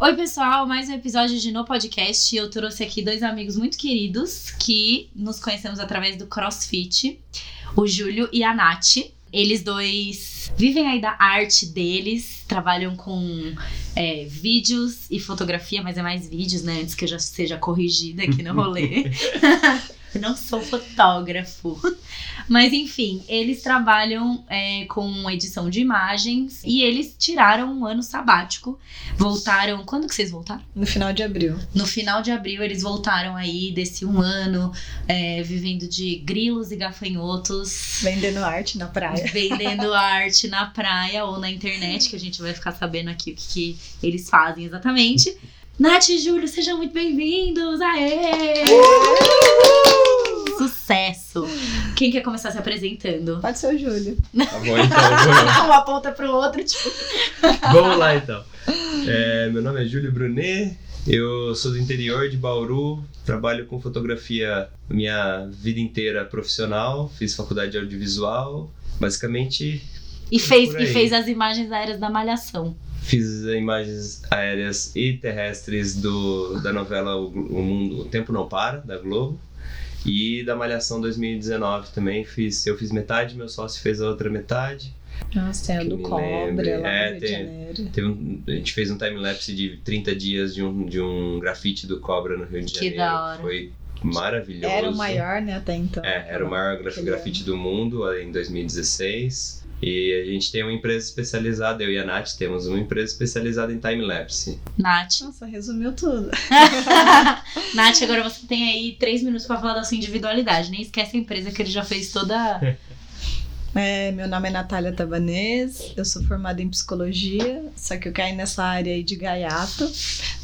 Oi, pessoal, mais um episódio de No Podcast. Eu trouxe aqui dois amigos muito queridos que nos conhecemos através do CrossFit, o Júlio e a Nath. Eles dois vivem aí da arte deles, trabalham com é, vídeos e fotografia, mas é mais vídeos, né? Antes que eu já seja corrigida aqui no rolê. Eu não sou fotógrafo. Mas enfim, eles trabalham é, com edição de imagens e eles tiraram um ano sabático. Voltaram. Quando que vocês voltaram? No final de abril. No final de abril, eles voltaram aí desse um ano, é, vivendo de grilos e gafanhotos. Vendendo arte na praia. Vendendo arte na praia ou na internet, que a gente vai ficar sabendo aqui o que, que eles fazem exatamente. Nath e Júlio, sejam muito bem-vindos! Aê! Sucesso! Quem quer começar se apresentando? Pode ser o Júlio. Tá bom, então. Uma ponta pro outro, tipo. Vamos lá, então. É, meu nome é Júlio Brunet, eu sou do interior de Bauru, trabalho com fotografia minha vida inteira profissional, fiz faculdade de audiovisual, basicamente E fez, e fez as imagens aéreas da Malhação. fiz imagens aéreas e terrestres do, da novela o, o Mundo, o Tempo Não Para, da Globo. E da Malhação 2019 também fiz, eu fiz metade, meu sócio fez a outra metade. Nossa, é Que do Cobra, lembre. lá É, no Rio de tem- Janeiro. Teve um- a gente fez um time-lapse de 30 dias de um, de um grafite do Cobra no Rio de Que Janeiro. da hora. Foi maravilhoso. Era o maior, né, até então. É, era o maior grafite do mundo em 2016. E a gente tem uma empresa especializada, eu e a Nath temos uma empresa especializada em time-lapse. Nath. Nossa, resumiu tudo. Nath, agora você tem aí três minutos pra falar da sua individualidade. Nem esquece a empresa que ele já fez toda. É, meu nome é Natália Tabanês, eu sou formada em psicologia, só que eu caí nessa área aí de gaiato,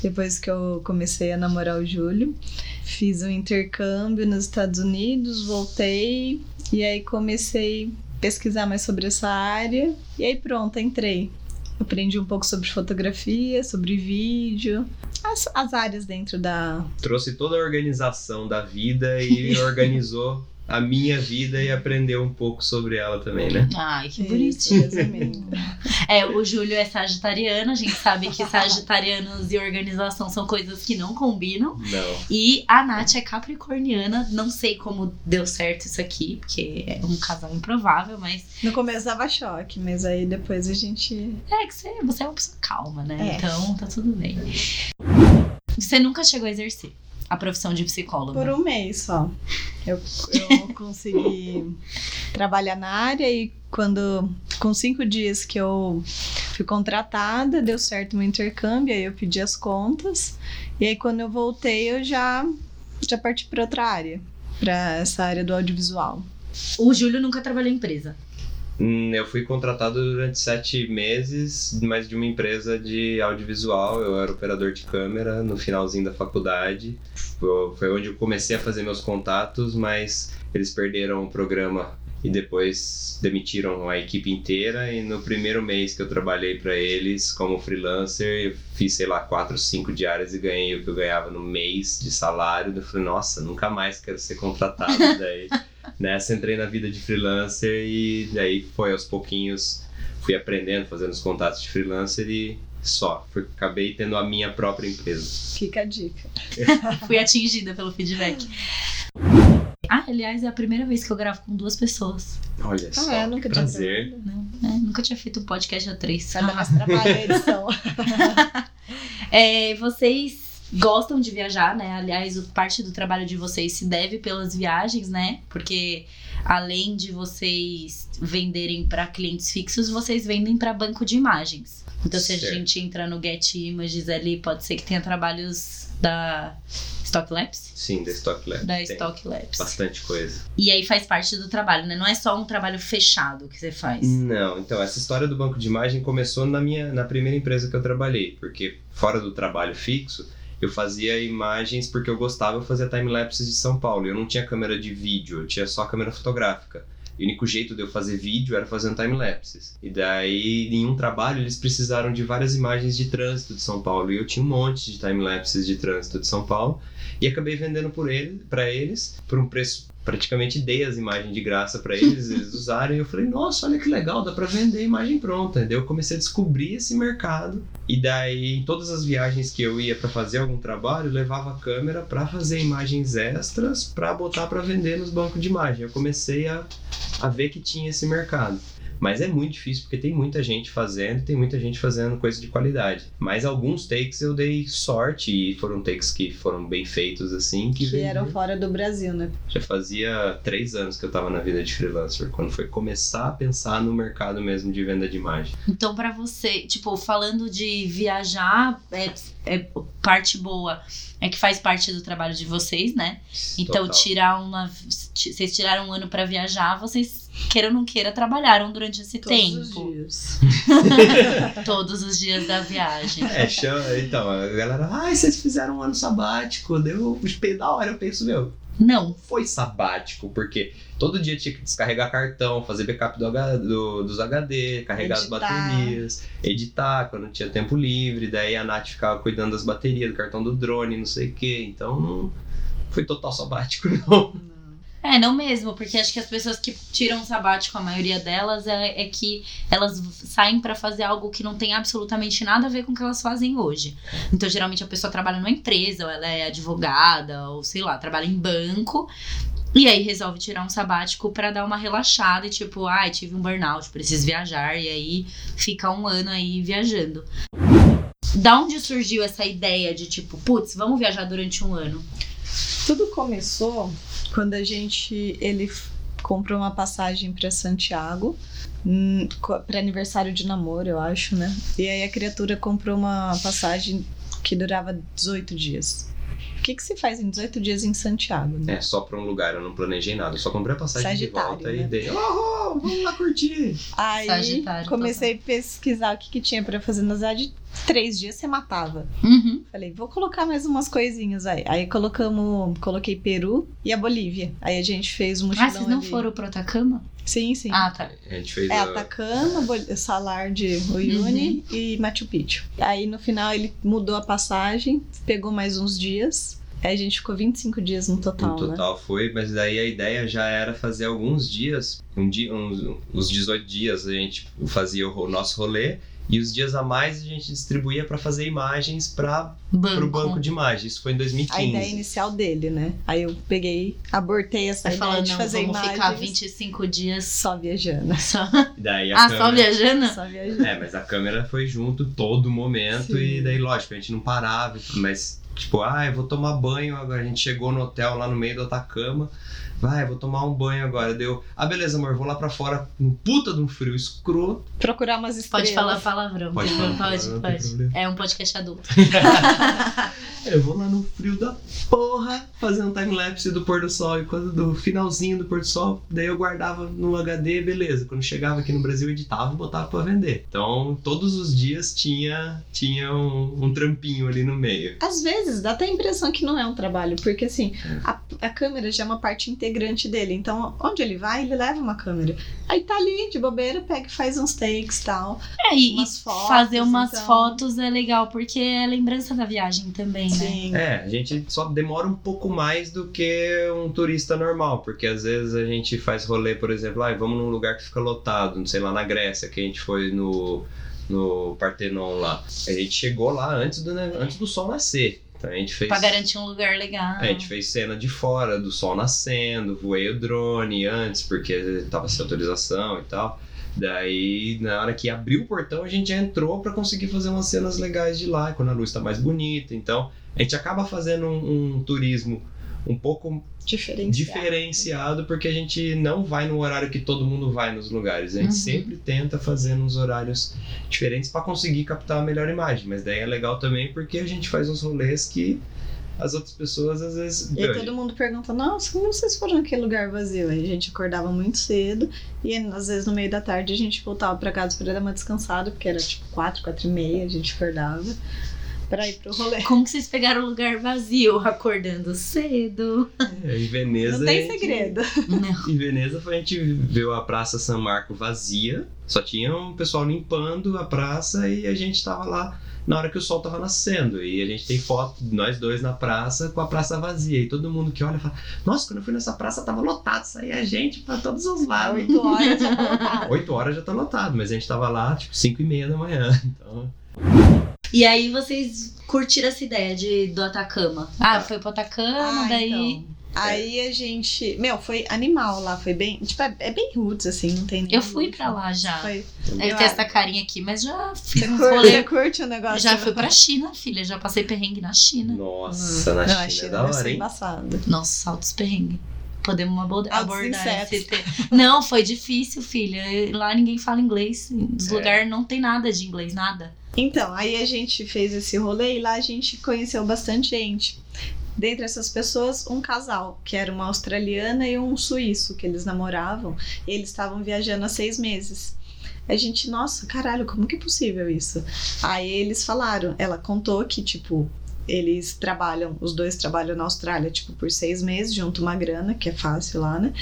depois que eu comecei a namorar o Júlio. Fiz um intercâmbio nos Estados Unidos, voltei e aí comecei pesquisar mais sobre essa área e aí pronto, entrei. Aprendi um pouco sobre fotografia, sobre vídeo, as, as áreas dentro da, Trouxe toda a organização da vida e organizou a minha vida e aprendeu um pouco sobre ela também, né? Ai, que bonitinho. É, o Júlio é sagitariano, a gente sabe que sagitarianos e organização são coisas que não combinam. Não. E a Nath é capricorniana, não sei como deu certo isso aqui, porque é um casal improvável, mas No começo dava choque, mas aí depois a gente. é que você, você é uma pessoa calma, né? É. Então tá tudo bem. Você nunca chegou a exercer a profissão de psicóloga. Por um mês só. Eu, eu consegui trabalhar na área e quando. Com cinco dias que eu fui contratada, deu certo meu intercâmbio, aí eu pedi as contas. E aí quando eu voltei, eu já, já parti para outra área, para essa área do audiovisual. O Júlio nunca trabalhou em empresa. Hum, Eu fui contratado durante sete meses, mas de uma empresa de audiovisual. Eu era operador de câmera no finalzinho da faculdade. Foi foi onde eu comecei a fazer meus contatos, mas eles perderam o programa e depois demitiram a equipe inteira. E no primeiro mês que eu trabalhei para eles como freelancer, eu fiz, sei lá, quatro, cinco diárias e ganhei o que eu ganhava no mês de salário. Eu falei, nossa, nunca mais quero ser contratado. Daí nessa entrei na vida de freelancer e daí foi aos pouquinhos fui aprendendo, fazendo os contatos de freelancer e só. Fui- acabei tendo a minha própria empresa. Fica a dica. Fui atingida pelo feedback. Ah, aliás, é a primeira vez que eu gravo com duas pessoas. Olha só, Ah, eu nunca que tinha prazer. Não, é, nunca tinha feito um podcast a três. Vai dar mais trabalho a edição. É, vocês gostam de viajar, né? Aliás, parte do trabalho de vocês se deve pelas viagens, né? Porque além de vocês venderem para clientes fixos, vocês vendem para banco de imagens. Então, se a Certo. gente entrar no Get Images ali, pode ser que tenha trabalhos da Stock Labs? Sim, da Stock Lab. Da Tem Stock Labs. Bastante coisa. E aí faz parte do trabalho, né? Não é só um trabalho fechado que você faz. Não, então essa história do banco de imagem começou na minha na primeira empresa que eu trabalhei, porque fora do trabalho fixo, eu fazia imagens porque eu gostava, eu fazia time-lapses de São Paulo. Eu não tinha câmera de vídeo, eu tinha só câmera fotográfica. E o único jeito de eu fazer vídeo era fazendo time-lapses. E daí, em um trabalho, eles precisaram de várias imagens de trânsito de São Paulo. E eu tinha um monte de time-lapses de trânsito de São Paulo. E acabei vendendo ele, para eles por um preço praticamente dei as imagens de graça para eles, eles usarem. E eu falei, nossa, olha que legal, dá para vender imagem pronta. Daí eu comecei a descobrir esse mercado. E daí, em todas as viagens que eu ia para fazer algum trabalho, eu levava a câmera para fazer imagens extras para botar para vender nos bancos de imagem. Eu comecei a, a ver que tinha esse mercado. Mas é muito difícil porque tem muita gente fazendo, tem muita gente fazendo coisa de qualidade. Mas alguns takes eu dei sorte e foram takes que foram bem feitos assim. Que, que eram fora do Brasil, né? Já fazia três anos que eu tava na vida de freelancer, quando foi começar a pensar no mercado mesmo de venda de imagem. Então, para você, tipo, falando de viajar, é, é parte boa é que faz parte do trabalho de vocês, né? Então, Total. tirar uma. Vocês tiraram um ano para viajar, vocês, queira ou não queira, trabalharam durante esse Todos tempo. Todos os dias. Todos os dias da viagem. É, chama, então, a galera, ai, vocês fizeram um ano sabático, deu da hora, eu penso, meu. Não. Foi sabático, porque todo dia tinha que descarregar cartão, fazer backup do, do dos HD, carregar editar. as baterias, editar quando tinha tempo livre. Daí a Nath ficava cuidando das baterias, do cartão do drone, não sei o quê. Então não foi total sabático, não. É, não mesmo, porque acho que as pessoas que tiram sabático, a maioria delas, é, é que elas saem para fazer algo que não tem absolutamente nada a ver com o que elas fazem hoje. Então, geralmente, a pessoa trabalha numa empresa, ou ela é advogada, ou sei lá, trabalha em banco. E aí resolve tirar um sabático para dar uma relaxada e tipo, ai, ah, tive um burnout, preciso viajar. E aí fica um ano aí viajando. Da onde surgiu essa ideia de tipo, putz, vamos viajar durante um ano? Tudo começou quando a gente ele comprou uma passagem para Santiago hum, para aniversário de namoro, eu acho, né? E aí a criatura comprou uma passagem que durava 18 dias. O que, que se faz em 18 dias em Santiago? Né? É, só para um lugar, eu não planejei nada. Eu só comprei a passagem Sagitário, de volta né? e dei, oh, vamos lá curtir. Aí Sagitário, comecei a pesquisar o que, que tinha para fazer na cidade três dias você matava. Uhum. Falei, vou colocar mais umas coisinhas aí. Aí colocamos, coloquei Peru e a Bolívia. Aí a gente fez um mochilão Ah, vocês não ali. foram pro Atacama? Sim, sim. Ah, tá. A gente fez é, a... Atacama, Salar de Uyuni uhum. e Machu Picchu. Aí no final ele mudou a passagem, pegou mais uns dias. Aí a gente ficou 25 dias no total. No total né? foi, mas daí a ideia já era fazer alguns dias, um dia, uns, uns 18 dias a gente fazia o nosso rolê e os dias a mais a gente distribuía para fazer imagens para o banco de imagens. Isso foi em 2015. A ideia inicial dele, né? Aí eu peguei, abortei essa Vai ideia falando, de fazer vamos imagens. ficar 25 dias só viajando. Só... Daí ah, câmera... só viajando? Só viajando. É, mas a câmera foi junto todo momento Sim. e daí, lógico, a gente não parava, mas tipo, ah, eu vou tomar banho agora. A gente chegou no hotel lá no meio do Atacama vai, vou tomar um banho agora. Deu, ah, beleza, amor, vou lá pra fora, um puta de um frio escroto. Procurar umas estrelas. Pode falar palavrão. Pode, falar, pode, pode. pode. É um podcast adulto. eu vou lá no frio da porra fazer um time-lapse do pôr do sol e quando do finalzinho do pôr do sol, daí eu guardava no HD, beleza. Quando chegava aqui no Brasil, editava e botava pra vender. Então, todos os dias tinha, tinha um, um trampinho ali no meio. Às vezes, dá até a impressão que não é um trabalho, porque assim, é. a, a câmera já é uma parte integrante dele. Então, onde ele vai, ele leva uma câmera. Aí tá ali, de bobeira, pega e faz uns takes e tal. É, e, umas fotos, fazer umas então... fotos é legal, porque é lembrança da viagem também, né? Sim. né? É, a gente só demora um pouco mais do que um turista normal, porque às vezes a gente faz rolê, por exemplo, ah, vamos num lugar que fica lotado, não sei lá, na Grécia, que a gente foi no no Partenon lá. A gente chegou lá antes do, antes do sol nascer. Então a gente fez. Pra garantir um lugar legal. A gente fez cena de fora, do sol nascendo, voei o drone antes, porque tava sem autorização e tal. Daí, na hora que abriu o portão, a gente já entrou para conseguir fazer umas cenas legais de lá, quando a luz tá mais bonita. Então, a gente acaba fazendo um, um turismo um pouco diferenciado. diferenciado. porque a gente não vai no horário que todo mundo vai nos lugares. A gente uhum. sempre tenta fazer nos horários diferentes para conseguir captar a melhor imagem. Mas daí é legal também porque a gente faz uns rolês que as outras pessoas às vezes. E aí todo mundo pergunta: Nossa, como vocês foram naquele lugar vazio? Aí a gente acordava muito cedo e às vezes no meio da tarde a gente voltava para casa para dar uma descansada, porque era tipo 4, 4 e meia, a gente acordava pra ir pro rolê. Como que vocês pegaram o lugar vazio, acordando cedo? É, em Veneza. Não tem a gente- segredo. Não. Em Veneza foi a gente viu a Praça San Marco vazia, só tinha um pessoal limpando a praça e a gente tava lá na hora que o sol tava nascendo. E a gente tem foto de nós dois na praça com a praça vazia. E todo mundo que olha fala: Nossa, quando eu fui nessa praça tava lotado, saía gente pra todos os lados. Oito horas já tá lotado. 8 horas já tá lotado, mas a gente tava lá tipo 5 e meia da manhã. Então, E aí vocês curtiram essa ideia de, do Atacama? Ah, foi pro Atacama, Ah, daí. então. Aí a gente. Meu, foi animal lá, foi bem. Tipo, é, é bem roots, assim, não tem. Eu fui pra lá já. Foi. Aí Eu tem acho- essa carinha aqui, mas já fiz Você curte, rolê. você curte o negócio? Já fui pra China, filha. Já passei perrengue na China. nossa, na Não, a China, China é da hora, hein? embaçado. Nossa, altos perrengue. Podemos abordar insetos. esse tema. Não, foi difícil, filha. Lá ninguém fala inglês. Nos É. lugares não tem nada de inglês, nada. Então, aí a gente fez esse rolê e lá a gente conheceu bastante gente. Dentre essas pessoas, um casal, que era uma australiana e um suíço, que eles namoravam. Eles estavam viajando há seis meses. A gente, nossa, caralho, como que é possível isso? Aí eles falaram, ela contou que, tipo, eles trabalham, os dois trabalham na Austrália, tipo, por seis meses, junto uma grana, que é fácil lá, né?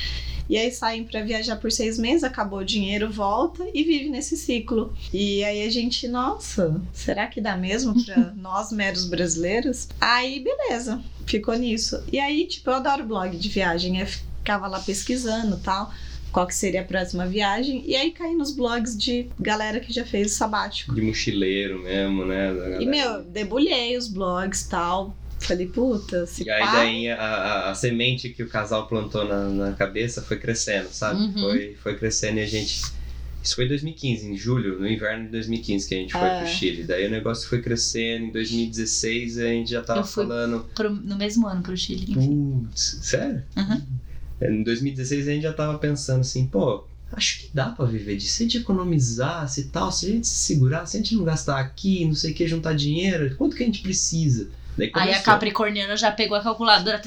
E aí saem pra viajar por seis meses, acabou o dinheiro, volta e vive nesse ciclo. E aí a gente, nossa, será que dá mesmo pra nós meros brasileiros? Aí, beleza, ficou nisso. E aí, tipo, eu adoro blog de viagem, eu ficava lá pesquisando tal, qual que seria a próxima viagem. E aí caí nos blogs de galera que já fez o sabático. De mochileiro mesmo, né? E, meu, debulhei os blogs tal. Falei, puta, se E aí pá, daí a, a, a semente que o casal plantou na, na cabeça foi crescendo, sabe? Uhum. Foi, foi crescendo e a gente. Isso foi em 2015, em julho, no inverno de 2015 que a gente foi É. pro Chile. Daí o negócio foi crescendo. Em 2016 a gente já tava falando. Pro- no mesmo ano pro Chile. Putz, sério? Uhum. Em 2016 a gente já tava pensando assim, pô, acho que dá pra viver disso. Se a gente economizasse e tal, se a gente se segurar, se a gente não gastar aqui, não sei o que, juntar dinheiro, quanto que a gente precisa? Daí Aí a. Capricorniana já pegou a calculadora.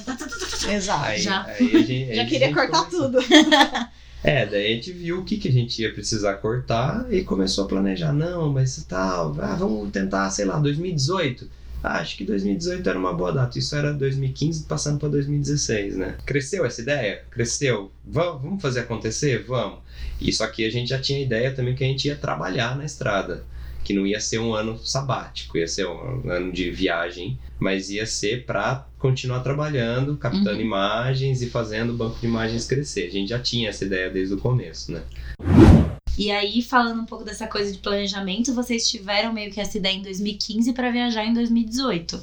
Exato. Aí, Já. aí a gente, aí Já queria cortar começou. tudo. É, daí a gente viu o que, que a gente ia precisar cortar e começou a planejar. Não, mas tal, ah, vamos tentar, sei lá, 2018. Ah, acho que 2018 era uma boa data. Isso era 2015 passando para 2016, né? Cresceu essa ideia? Cresceu. Vamos, vamos fazer acontecer? Vamos. Só que a gente já tinha ideia também que a gente ia trabalhar na estrada. Que não ia ser um ano sabático, ia ser um ano de viagem, mas ia ser para continuar trabalhando, captando Uhum. imagens e fazendo o banco de imagens crescer. A gente já tinha essa ideia desde o começo, né? E aí, falando um pouco dessa coisa de planejamento, vocês tiveram meio que essa ideia em 2015 pra viajar em 2018.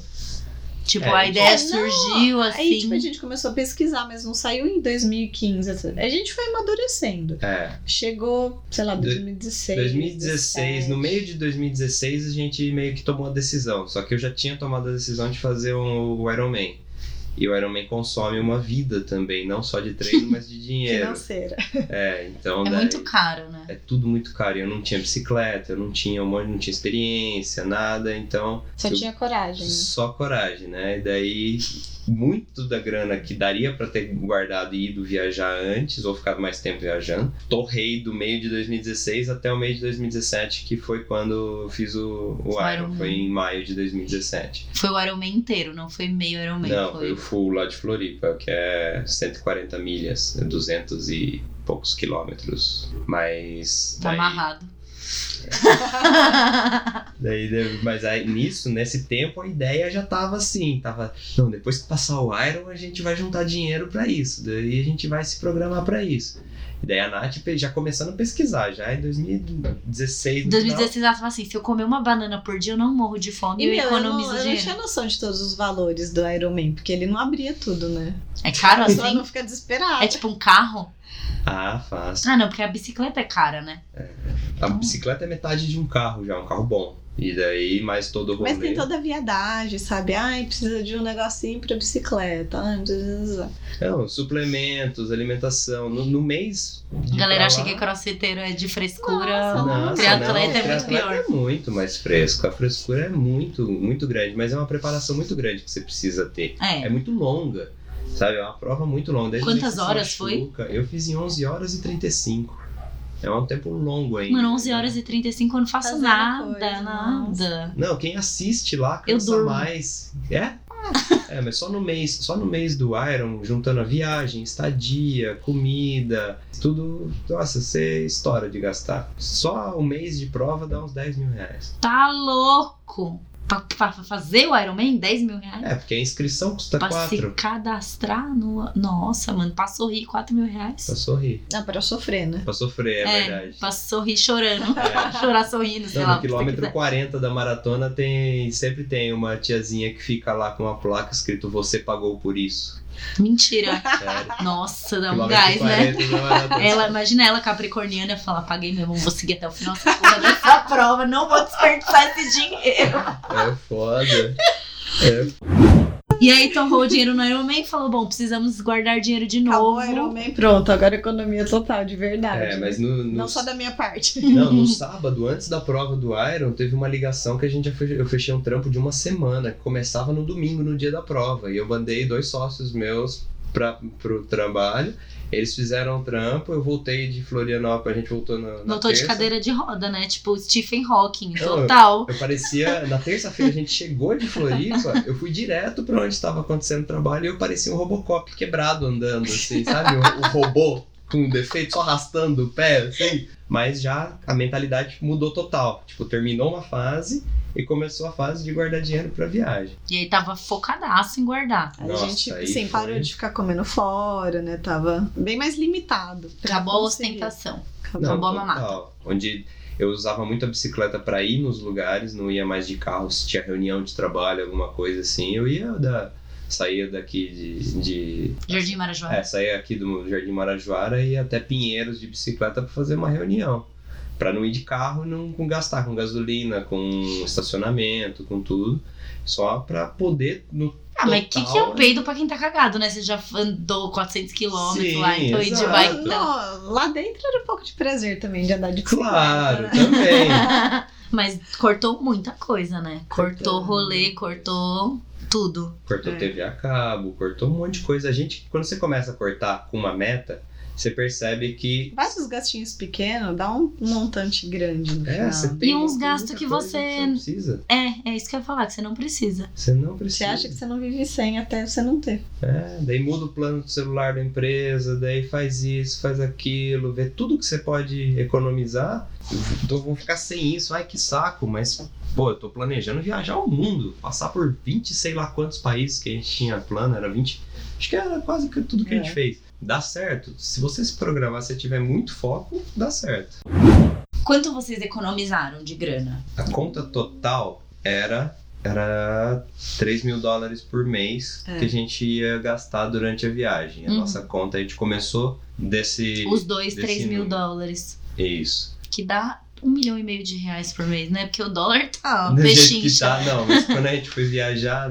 Tipo, É, a ideia É, não. surgiu assim. Aí, tipo, a gente começou a pesquisar, mas não saiu em 2015. assim. A gente foi amadurecendo. É. Chegou, sei lá, Do- 2016. 2016, no meio de 2016, a gente meio que tomou a decisão. Só que eu já tinha tomado a decisão de fazer um, o Ironman. E o Ironman consome uma vida também, não só de treino, mas de dinheiro. Financeira. É, então É daí- muito caro, né? é tudo muito caro. Eu não tinha bicicleta, eu não tinha um monte, não tinha experiência, nada, então Só eu- tinha coragem. né? só coragem, né? E daí muito da grana que daria pra ter guardado e ido viajar antes ou ficado mais tempo viajando, torrei do meio de 2016 até o meio de 2017, que foi quando eu fiz o, o O Iron, Ironman. foi em maio de 2017. Foi o Ironman inteiro, não foi meio Ironman. Não, foi... foi o full lá de Floripa, que é 140 milhas, 200 e poucos quilômetros. Mas Tá daí- amarrado. Daí, mas aí, nisso, nesse tempo, a ideia já tava assim, tava, não, depois que passar o Iron, a gente vai juntar dinheiro pra isso, daí a gente vai se programar pra isso. E daí a Nath já começando a pesquisar, já em 2016, Em no 2016 ela falou assim: se eu comer uma banana por dia, eu não morro de fome E, eu meu, eu não, economizo eu não dinheiro. tinha noção de todos os valores do Iron Man, porque ele não abria tudo, né? É caro assim? não fica desesperada. É tipo um carro? Ah, fácil. Ah, não, porque a bicicleta é cara, né? A bicicleta é metade de um carro já, um carro bom. E daí, mais todo o rolê. Mas tem toda a viadagem, sabe? Ai, precisa de um negocinho pra bicicleta. Ai, precisa... Não, suplementos, alimentação. No, no mês. A galera acha lá- que crossfiteiro é de frescura. Nossa, Nossa, triatleta não, é muito pior. é muito mais fresco. A frescura é muito, muito grande, mas é uma preparação muito grande que você precisa ter. É É. muito longa, sabe? É uma prova muito longa. Desde Quantas horas foi? machuca, Eu fiz em 11 horas e 35. É um tempo longo ainda. Mano, 11 horas e 35 eu não faço Fazendo nada, coisa, nada. Não, quem assiste lá Eu cansa durmo. mais. É? É, mas só no mês, só no mês do Iron, juntando a viagem, estadia, comida, tudo. Nossa, você estoura de gastar. Só o mês de prova dá uns 10 mil reais. Tá louco. Pra, pra fazer o Iron Man, 10 mil reais? É, porque a inscrição custa pra 4 se cadastrar no. Nossa, mano, pra sorrir 4 mil reais. pra sorrir. Não, pra sofrer, né? Pra sofrer, é, verdade. Pra sorrir chorando. É. Chorar sorrindo, sei Não, lá. no quilômetro quiser. 40 da maratona tem sempre tem uma tiazinha que fica lá com uma placa escrito você pagou por isso. Mentira. Sério. Nossa, dá um gás, né? 40 da maratona. Ela, imagina ela capricorniana falar, paguei mesmo, vou seguir até o final dessa porra dessa prova, não vou desperdiçar esse dinheiro. É foda. É E aí torrou o dinheiro no Iron Man e falou, bom, precisamos guardar dinheiro de Acabou novo. o Iron Man, pronto. Agora economia total, de verdade. É, mas no, no, Não só da minha parte. não, no sábado, antes da prova do Iron, teve uma ligação que a gente já fech- eu fechei um trampo de uma semana, que começava no domingo, no dia da prova. E eu mandei dois sócios meus pra, pro trabalho. Eles fizeram o trampo, eu voltei de Florianópolis, a gente voltou na, na Voltou de terça. cadeira de roda, né? Tipo Stephen Hawking, Não, total. Eu parecia, na terça-feira a gente chegou de Floripa, eu fui direto pra onde estava acontecendo o trabalho e eu parecia um Robocop quebrado andando, assim, sabe? O, o robô com defeito, só arrastando o pé, assim. Mas já a mentalidade mudou total. Tipo, terminou uma fase e começou a fase de guardar dinheiro pra viagem. E aí tava focadaço em guardar. Aí Nossa, a gente, assim, foi. parou de ficar comendo fora, né? Tava bem mais limitado. Acabou a conseguir. ostentação. Acabou. Acabou a mamata. Onde eu usava muito a bicicleta pra ir nos lugares, não ia mais de carro, se tinha reunião de trabalho, alguma coisa assim, eu ia da saía daqui de, de Jardim Marajoara. É, saía aqui do Jardim Marajoara e ia até Pinheiros de bicicleta para fazer uma reunião. Pra não ir de carro e não com gastar com gasolina, com estacionamento, com tudo. Só pra poder no Ah, mas o que, que é um total- peido pra quem tá cagado, né? Você já andou 400 quilômetros lá, então ir de bike. Então... Não, lá dentro era um pouco de prazer também de andar de. Claro, né? também. Mas cortou muita coisa, né? Cortou Cortou. rolê, cortou tudo. Cortou É. TV a cabo, cortou um monte de coisa. A gente, quando você começa a cortar com uma meta, você percebe que Vários gastinhos pequenos dá um montante grande no é, você tem E uns gastos que você- não precisa. É, é isso que eu ia falar, que você não precisa. Você não Você precisa. acha que você não vive sem até você não ter. É, daí muda o plano do celular da empresa, daí faz isso, faz aquilo, vê tudo que você pode economizar. Então vou ficar sem isso, ai que saco, mas pô, eu tô planejando viajar ao mundo, passar por 20, sei lá quantos países que a gente tinha plano, era 20, acho que era quase que tudo que a gente É. fez. Dá certo. Se você se programar, se tiver muito foco, dá certo. Quanto vocês economizaram de grana? A conta total era era 3 mil dólares por mês É. que a gente ia gastar durante a viagem. A Uhum. nossa conta, a gente começou desse. Os dois, desse 3 mil dólares. Isso. Que dá um milhão e meio de reais por mês, né? Porque o dólar tá jeito peixinho. que tá, não, mas quando a gente foi viajar,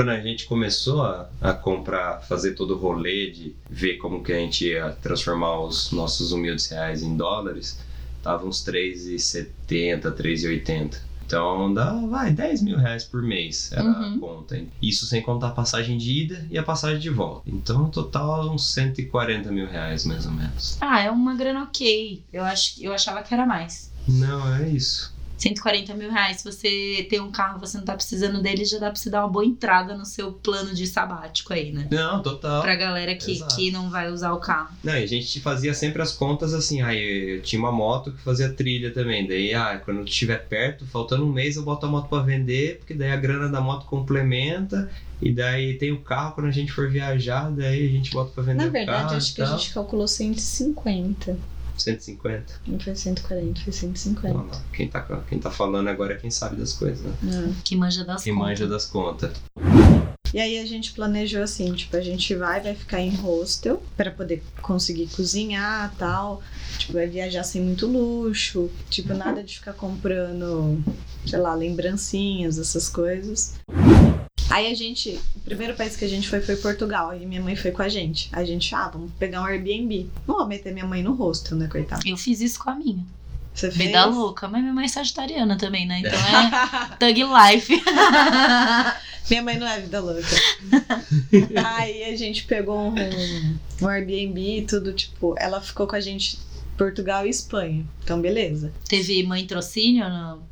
quando a gente começou a, a comprar, fazer todo o rolê de ver como que a gente ia transformar os nossos humildes reais em dólares, tava uns 3,70, 3,80. Então dá, vai, 10 mil reais por mês era Uhum. a conta. Isso sem contar a passagem de ida e a passagem de volta. Então, total, uns 140 mil reais, mais ou menos. Ah, é uma grana ok. Eu, acho, eu achava que era mais. Não, é isso. 140 mil reais. Se você tem um carro e você não tá precisando dele, já dá pra você dar uma boa entrada no seu plano de sabático aí, né? Não, total. Pra galera que, Exato. que não vai usar o carro. Não, e a gente fazia sempre as contas assim, aí eu tinha uma moto que fazia trilha também, daí ah, quando estiver perto, faltando um mês eu boto a moto pra vender, porque daí a grana da moto complementa, e daí tem o carro quando a gente for viajar, daí a gente bota pra vender Na o verdade, carro acho e que a gente calculou 150. 150. Não foi 140, foi 150. Não, não. Quem, tá, quem tá falando agora é quem sabe das coisas, né? É. Que manja das Quem contas. manja das contas. E aí a gente planejou assim, tipo, a gente vai, vai ficar em hostel para poder conseguir cozinhar tal. Tipo, vai viajar sem muito luxo. Tipo, nada de ficar comprando, sei lá, lembrancinhas, essas coisas. Aí a gente, o primeiro país que a gente foi foi Portugal, e minha mãe foi com a gente. A gente, ah, vamos pegar um Airbnb. Não vou meter minha mãe no hostel, né, coitada? Eu fiz isso com a minha. Você fez? Vida louca. Mas minha mãe é sagitariana também, né? Então é thug life. Minha mãe não é vida louca. Aí a gente pegou um, um Airbnb e tudo, tipo, ela ficou com a gente Portugal e Espanha. Então, beleza. Teve mãe trocínio ou não?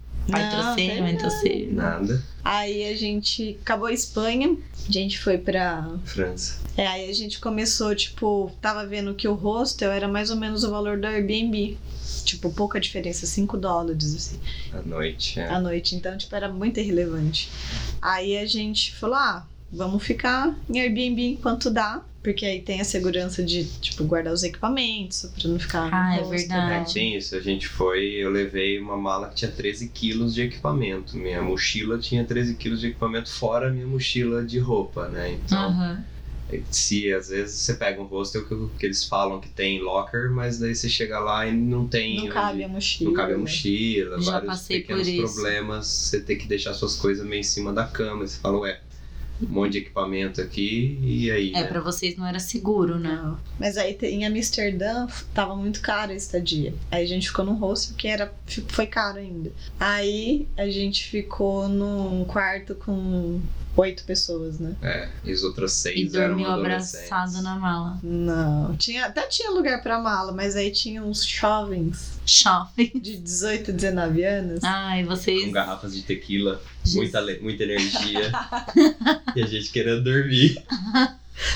Teve mãe nada. trocínio. Nada. Aí a gente acabou a Espanha, a gente foi pra. França. É, aí a gente começou, tipo, tava vendo que o hostel era mais ou menos o valor do Airbnb. Tipo, pouca diferença, 5 dólares, assim. À noite. É. à noite, então, tipo, era muito irrelevante. Aí a gente falou, ah, vamos ficar em Airbnb enquanto dá, porque aí tem a segurança de, tipo, guardar os equipamentos, pra não ficar... Ah, é hostel, verdade. É, né? tem isso. A gente foi, eu levei uma mala que tinha 13 quilos de equipamento. Minha mochila tinha 13 quilos de equipamento, fora a minha mochila de roupa, né? Então, Aham. se às vezes você pega um hostel que, que eles falam que tem locker, mas daí você chega lá e não tem. Não onde- cabe a mochila. Não cabe a né? mochila, Já vários passei por pequenos isso. problemas. Você tem que deixar suas coisas meio em cima da cama. Você fala, ué, um monte de equipamento aqui, e aí? É, né? pra vocês não era seguro, né? Não. Mas aí em Amsterdã tava muito caro a estadia. Aí a gente ficou num hostel que era, foi caro ainda. Aí a gente ficou num quarto com oito pessoas, né? É, e as outras E seis eram dormiu adolescentes. abraçado na mala. Não, tinha, até tinha lugar pra mala, mas aí tinha uns jovens Shopping. de 18, 19 anos. Ai, vocês. Com garrafas de tequila, muita, muita energia. e a gente querendo dormir.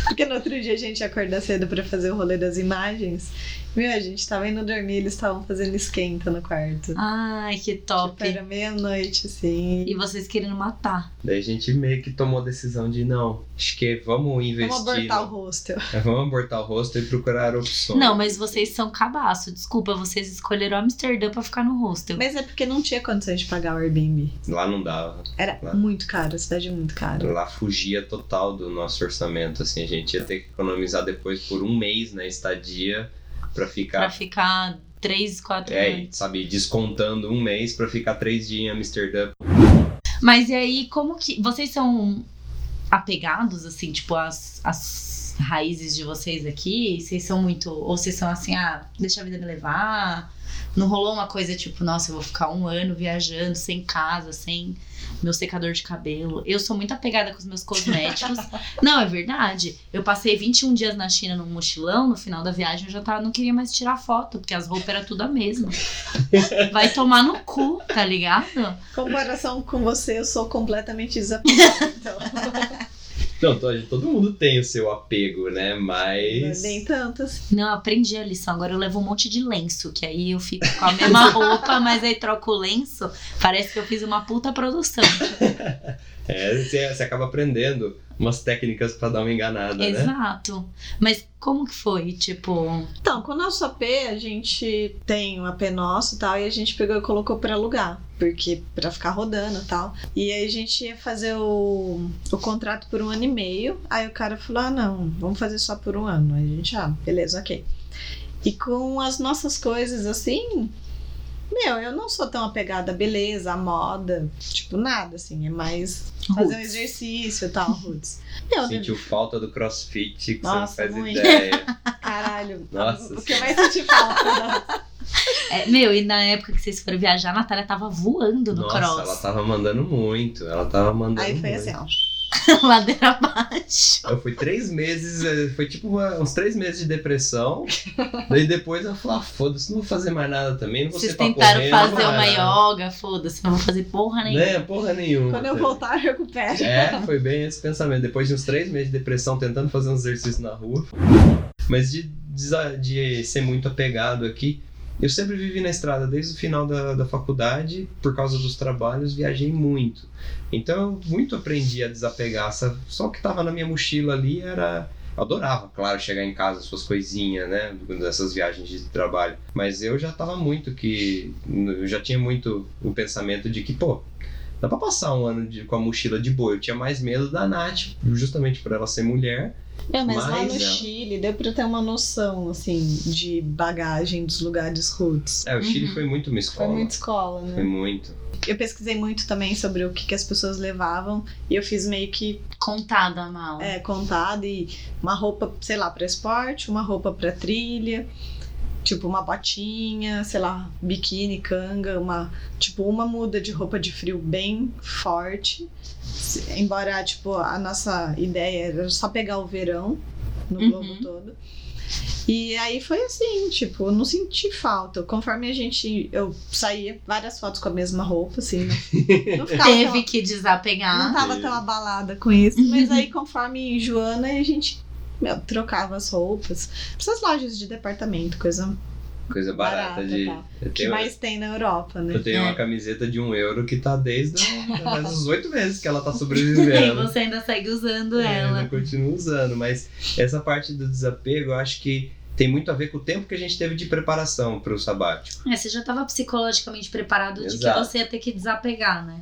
Porque no outro dia a gente ia acordar cedo pra fazer o rolê das imagens. Meu, a gente tava indo dormir, eles estavam fazendo esquenta no quarto. Ai, que top. Tipo, era meia-noite, assim. E vocês querendo matar. Daí a gente meio que tomou a decisão de não, acho que vamos investir. Vamos abortar o hostel. É, Vamos abortar o rosto e procurar opções. Não, mas vocês são cabaço. Desculpa, vocês escolheram Amsterdã pra ficar no hostel. Mas é porque não tinha condições de pagar o Airbnb. Lá não dava. Era Lá. muito caro, a cidade é muito cara. Lá fugia total do nosso orçamento, assim, a gente ia ter que economizar depois por um mês na estadia pra Pra ficar, ficar três, quatro é, noites. sabe, descontando um mês pra ficar três dias em Amsterdã. Mas e aí, como que. Vocês são apegados, assim, tipo, as, as raízes de vocês aqui? Vocês são muito. Ou vocês são assim, ah, deixa a vida me levar? Não rolou uma coisa tipo, nossa, eu vou ficar um ano viajando, sem casa, sem meu secador de cabelo. Eu sou muito apegada com os meus cosméticos. não, é verdade. Eu passei 21 dias na China num mochilão, no final da viagem eu já tava, não queria mais tirar foto, porque as roupas eram tudo a mesma. Vai tomar no cu, tá ligado? Comparação com você, eu sou completamente desapegada. Então, Não, to- todo mundo tem o seu apego, né? Mas. nem tanto assim. Não, eu aprendi a lição. Agora eu levo um monte de lenço, que aí eu fico com a mesma roupa, mas aí troco o lenço. Parece que eu fiz uma puta produção. É, você, você acaba aprendendo umas técnicas pra dar uma enganada, né? Exato. Mas como que foi? Tipo, Então, com o nosso AP, a gente tem um AP nosso e tal, e a gente pegou e colocou pra alugar, porque pra ficar rodando e tal. E aí a gente ia fazer o, o contrato por um ano e meio. Aí o cara falou: ah, não, vamos fazer só por um ano. Aí a gente, ah, beleza, ok. E com as nossas coisas assim. Meu, eu não sou tão apegada à beleza, à moda, tipo, nada, assim. É mais fazer um roots. exercício e tal, Roots. Meu, Sentiu falta do crossfit, que Nossa, você não faz muito. ideia. caralho. Nossa o que eu mais senti falta. É, meu, e na época que vocês foram viajar, a Natália tava voando no Nossa, cross. ela tava mandando muito. Ela tava mandando Aí foi muito. assim, ó. Ladeira abaixo. Eu fui três meses, eh, foi tipo uma- uns três meses de depressão. Daí depois eu falei, ah, foda-se, não vou fazer mais nada também. Não vou Vocês tentaram correr, fazer não uma yoga, foda-se, não vou fazer porra nenhuma. Né, porra nenhuma. Quando eu voltar, eu recupero. É, foi bem esse pensamento. Depois de uns três meses de depressão, tentando fazer uns exercícios na rua. Mas de, desa- de ser muito apegado aqui, eu sempre vivi na estrada desde o final da, da faculdade, por causa dos trabalhos, viajei muito. Então eu muito aprendi a desapegar. Só o que tava na minha mochila ali era. Eu adorava, claro, chegar em casa, suas coisinhas, né? Dessas viagens de trabalho. Mas eu já tava muito que. Eu já tinha muito o pensamento de que, pô, dá pra passar um ano de- com a mochila de boa. Eu tinha mais medo da Nath, justamente por ela ser mulher. É, mas, lá Mas no ela- Chile deu pra ter uma noção, assim, de bagagem dos lugares roots. É, o Chile Uhum. foi muito uma Foi escola. muito escola, né? Foi muito. Eu pesquisei muito também sobre o que, que as pessoas levavam e eu fiz meio que Contada a mala. é, contado e uma roupa, sei lá, pra esporte, uma roupa pra trilha, tipo uma botinha, sei lá, biquíni, canga, uma, tipo uma muda de roupa de frio bem forte. Embora, tipo, a nossa ideia era só pegar o verão no Uhum. globo todo. E aí foi assim, tipo, eu não senti falta. Conforme a gente. Eu saía várias fotos com a mesma roupa, assim, não, não ficava. Teve tão, que desapegar. não tava tão abalada com isso. Mas aí, conforme Joana, a gente meu, trocava as roupas. Essas lojas de departamento, coisa Coisa barata, barata, de. tá? Que mais tem na Europa, né? eu tenho É. uma camiseta de um euro que tá desde as- os oito meses que ela tá E sobrevivendo. você ainda segue usando É, ela. Eu continuo usando, mas essa parte do desapego eu acho que tem muito a ver com o tempo que a gente teve de preparação pro sabático. É, você já tava psicologicamente preparado de Exato. que você ia ter que desapegar, né?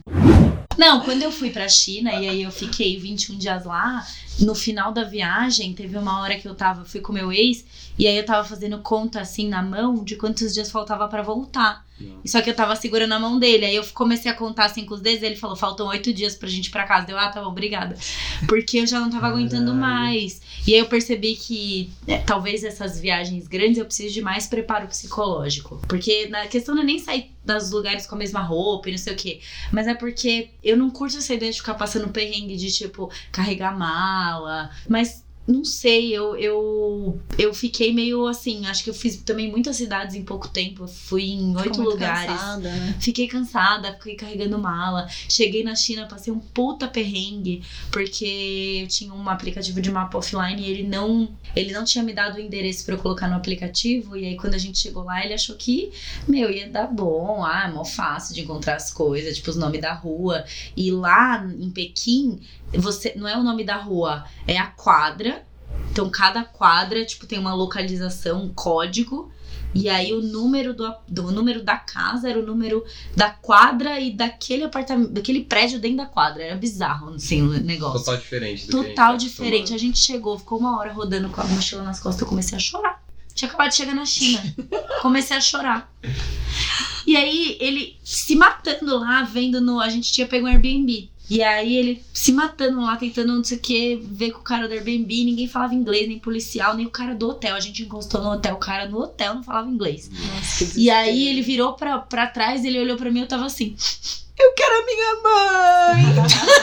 Não, quando eu fui pra China e aí eu fiquei 21 dias lá, no final da viagem, teve uma hora que eu tava, fui com meu ex, e aí eu tava fazendo conta assim na mão de quantos dias faltava pra voltar. Não. Só que eu tava segurando a mão dele, aí eu comecei a contar assim com os dedos, ele falou: faltam oito dias pra gente ir pra casa. Deu, ah, tá bom, obrigada. Porque eu já não tava aguentando mais. E aí eu percebi que é, talvez essas viagens grandes eu preciso de mais preparo psicológico. Porque na questão não é nem sair dos lugares com a mesma roupa e não sei o quê. Mas é porque eu não curto essa ideia de ficar passando perrengue de, tipo, carregar mala. Mas. Não sei, eu, eu, eu fiquei meio assim. Acho que eu fiz também muitas cidades em pouco tempo. Eu fui em oito lugares. cansada, né? Fiquei cansada, fiquei carregando mala. Cheguei na China, passei um puta perrengue, porque eu tinha um aplicativo de mapa offline e ele não, ele não tinha me dado o endereço pra eu colocar no aplicativo. E aí, quando a gente chegou lá, ele achou que, meu, ia dar bom. Ah, é mó fácil de encontrar as coisas, tipo os nomes da rua. E lá em Pequim, você não é o nome da rua, é a quadra. Então, cada quadra, tipo, tem uma localização, um código. E aí o número do, do número da casa era o número da quadra e daquele apartamento, daquele prédio dentro da quadra. Era bizarro, assim, o negócio. Total diferente do a Total tá diferente. acostumado. A gente chegou, ficou uma hora rodando com a mochila nas costas, eu comecei a chorar. Tinha acabado de chegar na China. Comecei a chorar. E aí, ele se matando lá, vendo no. A gente tinha pego um Airbnb. E aí, ele se matando lá, tentando não sei o que, ver com o cara do Airbnb. Ninguém falava inglês, nem policial, nem o cara do hotel. A gente encostou no hotel, o cara no hotel não falava inglês. Nossa, que E aí, ele virou pra, pra trás, ele olhou pra mim eu tava assim. Eu quero a minha mãe!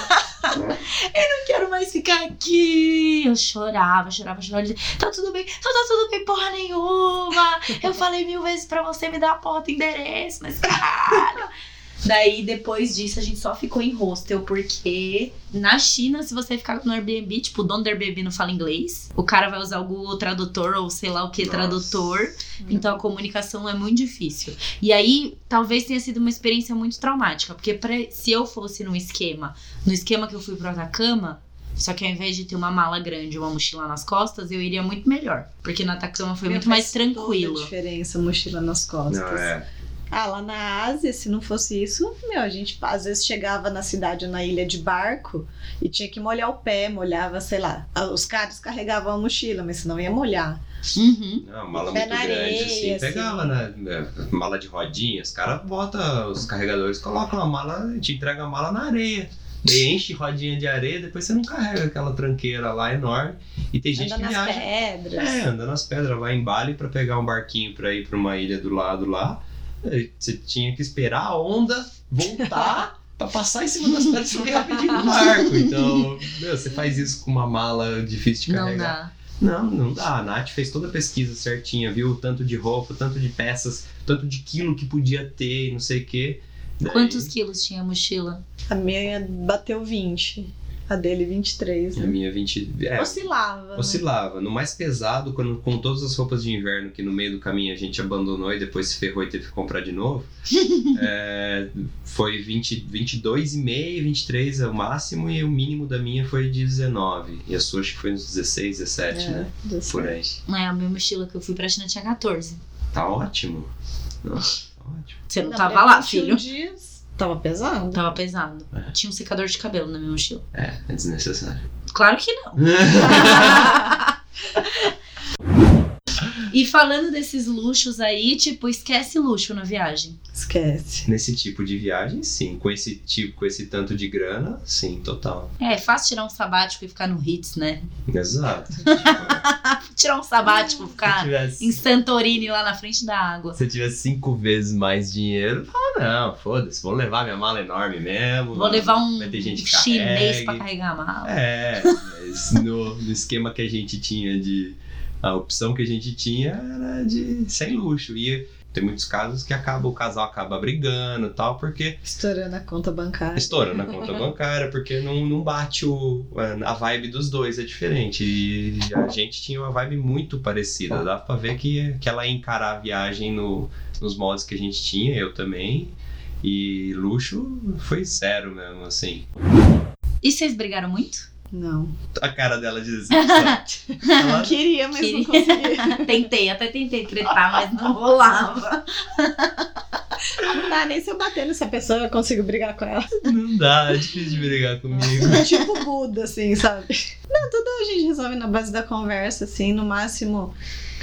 eu não quero mais ficar aqui. Eu chorava, chorava, chorava. Tá tudo bem, não tá tudo bem porra nenhuma. Eu falei mil vezes pra você me dar a porra do endereço, mas caralho. Daí, depois disso, a gente só ficou em hostel, porque na China, se você ficar no Airbnb, tipo, o dono do Airbnb não fala inglês, o cara vai usar o Google Tradutor ou sei lá o que Nossa. tradutor, então a comunicação é muito difícil. E aí, talvez tenha sido uma experiência muito traumática, porque pra- se eu fosse no esquema, no esquema que eu fui pro Atacama, só que ao invés de ter uma mala grande e uma mochila nas costas, eu iria muito melhor. Porque no Atacama foi Meu, muito mais faz toda tranquilo. a diferença mochila nas costas. Não, é. Ah, lá na Ásia, se não fosse isso, meu, a gente às vezes chegava na cidade ou na ilha de barco e tinha que molhar o pé, molhava, sei lá. Ah, Os caras carregavam a mochila, mas senão ia molhar. Uhum. Não, mala Pé muito na grande, areia, assim, assim. pegava, né? é, Mala de rodinha, os caras botam, os carregadores colocam a mala, te entrega a mala na areia. Daí enche rodinha de areia, depois você não carrega aquela tranqueira lá enorme. E tem gente Anda que nas viaja. pedras. É, anda nas pedras, vai em Bali pra pegar um barquinho pra ir pra uma ilha do lado lá. Você tinha que esperar a onda voltar pra passar em cima das pedras e subir rapidinho no barco. Então, meu, você faz isso com uma mala difícil de Não carregar. dá. Não, não dá. A Nath fez toda a pesquisa certinha, viu? o Tanto de roupa, tanto de peças, tanto de quilo que podia ter e não sei o quê. Daí- Quantos quilos tinha a mochila? A minha bateu 20. A dele 23. A Né? minha 20. É, Oscilava. né? oscilava. No mais pesado, quando, com todas as roupas de inverno que no meio do caminho a gente abandonou e depois se ferrou e teve que comprar de novo, é, foi 20, 22,5, 23 é o máximo e o mínimo da minha foi de 19. E a sua acho que foi uns 16, 17, É, né? desse- Por aí. É, a minha mochila que eu fui pra China tinha 14. Tá ótimo. Nossa, tá ótimo. Você não Não, tava lá, 21 filho. dias, tava pesado. Tava pesado. É. Tinha um secador de cabelo na minha mochila. É, é desnecessário. Claro que não. E falando desses luxos aí, tipo, esquece luxo na viagem. Esquece. Nesse tipo de viagem, sim. Com esse tipo, com esse tanto de grana, sim, total. É, é fácil tirar um sabático e ficar no Hits, né? Exato. Tipo, Tirar um sabático, ficar tivesse, em Santorini lá na frente da água. se eu tivesse cinco vezes mais dinheiro, fala, não, foda-se, vou levar minha mala enorme mesmo. Vou levar um Vai ter gente que chinês pra carregar a mala. É, mas no, no esquema que a gente tinha de A opção que a gente tinha era de sem luxo. E tem muitos casos que acaba, o casal acaba brigando e tal, porque Estourando a conta bancária. estoura na conta bancária, porque não, não bate o, a vibe dos dois, é diferente. E a gente tinha uma vibe muito parecida. Dá pra ver que, que ela ia encarar a viagem no, nos modos que a gente tinha, eu também. E luxo foi zero mesmo, assim. E vocês brigaram muito? Não. A cara dela de decepção. Ela- Queria, mas não Queria. conseguia. tentei, até tentei tretar, mas não rolava. Não dá nem se eu bater nessa pessoa, eu consigo brigar com ela. Não dá, é difícil de brigar comigo. tipo Buda, assim, sabe? Não, tudo a gente resolve na base da conversa, assim, no máximo.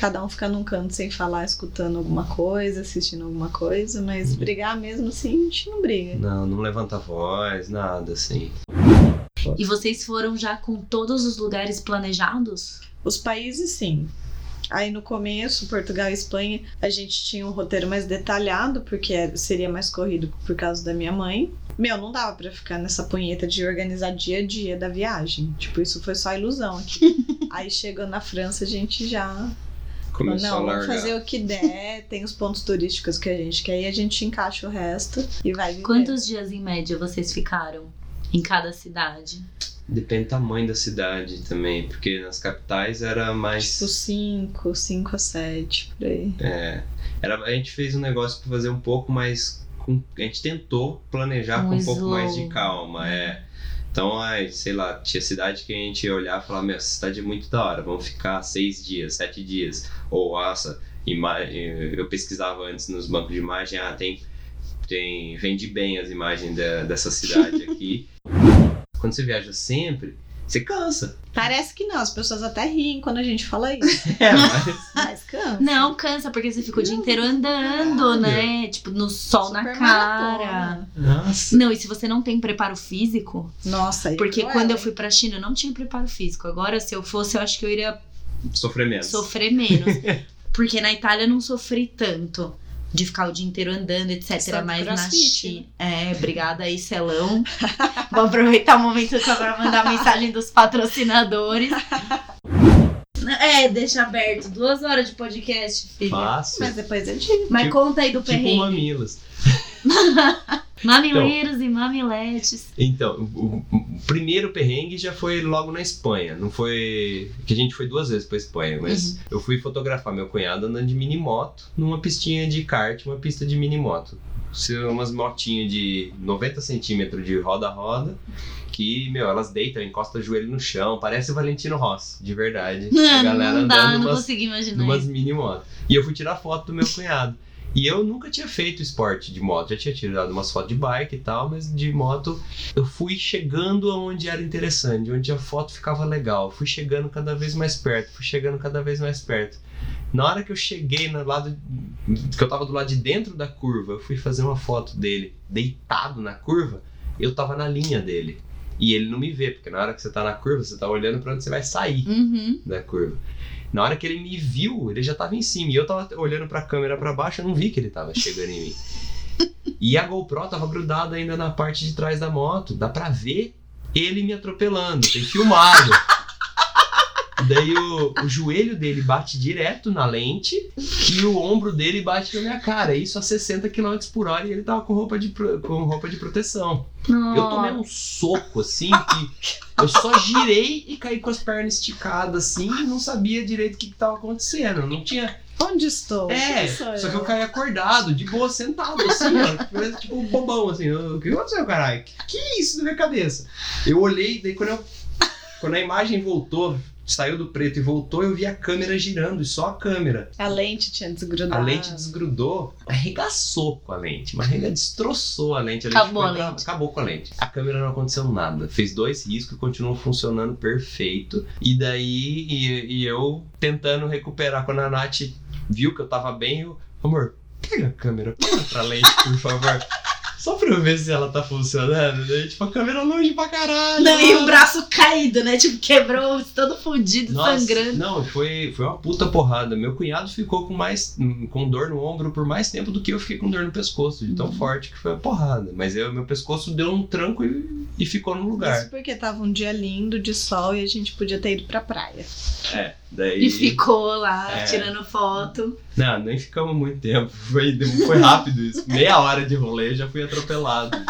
Cada um fica num canto sem falar, escutando alguma coisa, assistindo alguma coisa, mas brigar mesmo assim, a gente não briga. Não, não levanta a voz, nada assim. E vocês foram já com todos os lugares planejados? Os países, sim. Aí no começo, Portugal e Espanha, a gente tinha um roteiro mais detalhado, porque era- seria mais corrido por causa da minha mãe. Meu, não dava pra ficar nessa punheta de organizar dia a dia da viagem. Tipo, isso foi só ilusão aqui. Aí chegou na França, a gente já. Começou Não, a vamos fazer o que der, tem os pontos turísticos que a gente quer e a gente encaixa o resto e vai viver. Quantos dias em média vocês ficaram em cada cidade? Depende do tamanho da cidade também, porque nas capitais era mais. Tipo, cinco, cinco a sete, por aí. É, era, a gente fez um negócio pra fazer um pouco mais. com- a gente tentou planejar Um com um pouco mais de slow. calma, é. Então, ai, sei lá, tinha cidade que a gente ia olhar e falar, meu, essa cidade é muito da hora, vamos ficar seis dias, sete dias. Ou, nossa, eu pesquisava antes nos bancos de imagem, ah, tem. Tem vende bem as imagens da- dessa cidade aqui. Quando você viaja sempre, você cansa. Parece que não, as pessoas até riem quando a gente fala isso. É, mas. Mas cansa. Não, cansa, porque você fica o dia inteiro andando, Caralho. né? Tipo, no sol na cara. maratona. Nossa. Não, e se você não tem preparo físico, Nossa, porque cruel, quando eu fui pra China eu não tinha preparo físico. Agora, se eu fosse, eu acho que eu iria Sofrer menos. sofrer menos. porque na Itália eu não sofri tanto. De ficar o dia inteiro andando, etc. Só do Mas na China. É, obrigada aí, Celão. Vou aproveitar o momento só pra mandar a mensagem dos patrocinadores. É, deixa aberto. Duas horas de podcast, filha. Fácil. Mas depois eu digo. Mas Tipo- conta aí do Tipo perrengue. mamilos. Mamileiros e mamiletes. Então, o, o primeiro perrengue já foi logo na Espanha. Não foi. Que a gente foi duas vezes pra Espanha, mas eu fui fotografar meu cunhado andando de mini moto numa pistinha de kart, uma pista de mini moto. São Umas motinhas de 90 centímetros de roda-roda. Que, meu, elas deitam, encostam o joelho no chão. Parece o Valentino Rossi, de verdade. a Não, galera não dá, andando não numas consegui imaginar isso. mini motos. E eu fui tirar foto do meu cunhado. E eu nunca tinha feito esporte de moto. Já tinha tirado umas fotos de bike e tal, mas de moto eu fui chegando aonde era interessante, onde a foto ficava legal. Fui chegando cada vez mais perto, fui chegando cada vez mais perto. Na hora que eu cheguei no lado. que eu tava do lado de dentro da curva, eu fui fazer uma foto dele deitado na curva, eu tava na linha dele. E ele não me vê, porque na hora que você tá na curva, você tá olhando pra onde você vai sair Uhum. da curva. Na hora que ele me viu, ele já tava em cima. E eu tava olhando pra câmera pra baixo, eu não vi que ele tava chegando em mim. E a GoPro tava grudada ainda na parte de trás da moto. Dá pra ver ele me atropelando. Tem filmado. Daí o, o joelho dele bate direto na lente e o ombro dele bate na minha cara. Isso a 60 km por hora e ele tava com roupa de, com roupa de proteção. Eu tomei um soco assim que eu só girei e caí com as pernas esticadas assim e não sabia direito o que, que tava acontecendo. Não tinha. Onde estou? É, só que eu caí acordado, de boa, sentado assim, ó. Tipo um bobão assim. O que aconteceu, caralho? Que, que é isso na minha cabeça? Eu olhei, daí quando eu. Quando a imagem voltou, saiu do preto e voltou, eu vi a câmera girando, e só a câmera. A lente tinha desgrudado. A lente desgrudou, arregaçou com a lente, mas arrega destroçou a lente. A lente Acabou a lente. Acabou com a lente. A câmera não aconteceu nada. Fez dois riscos, continuou funcionando perfeito. E daí, e, e eu tentando recuperar quando a Nath viu que eu tava bem, eu, amor, pega a câmera, põe pra lente, por favor. Só pra eu ver se ela tá funcionando, né? Tipo, a câmera longe pra caralho. Não, e o braço caído, né? Tipo, quebrou, todo fudido, Nossa, sangrando. Não, foi, foi uma puta porrada. Meu cunhado ficou com mais com dor no ombro por mais tempo do que eu fiquei com dor no pescoço, de tão Uhum. forte que foi a porrada. Mas eu, meu pescoço deu um tranco e, e ficou no lugar. Isso porque tava um dia lindo de sol e a gente podia ter ido pra praia. É, daí. E ficou lá, É. tirando foto. Não, nem ficamos muito tempo. Foi, foi rápido isso. Meia hora de rolê eu já fui atropelado.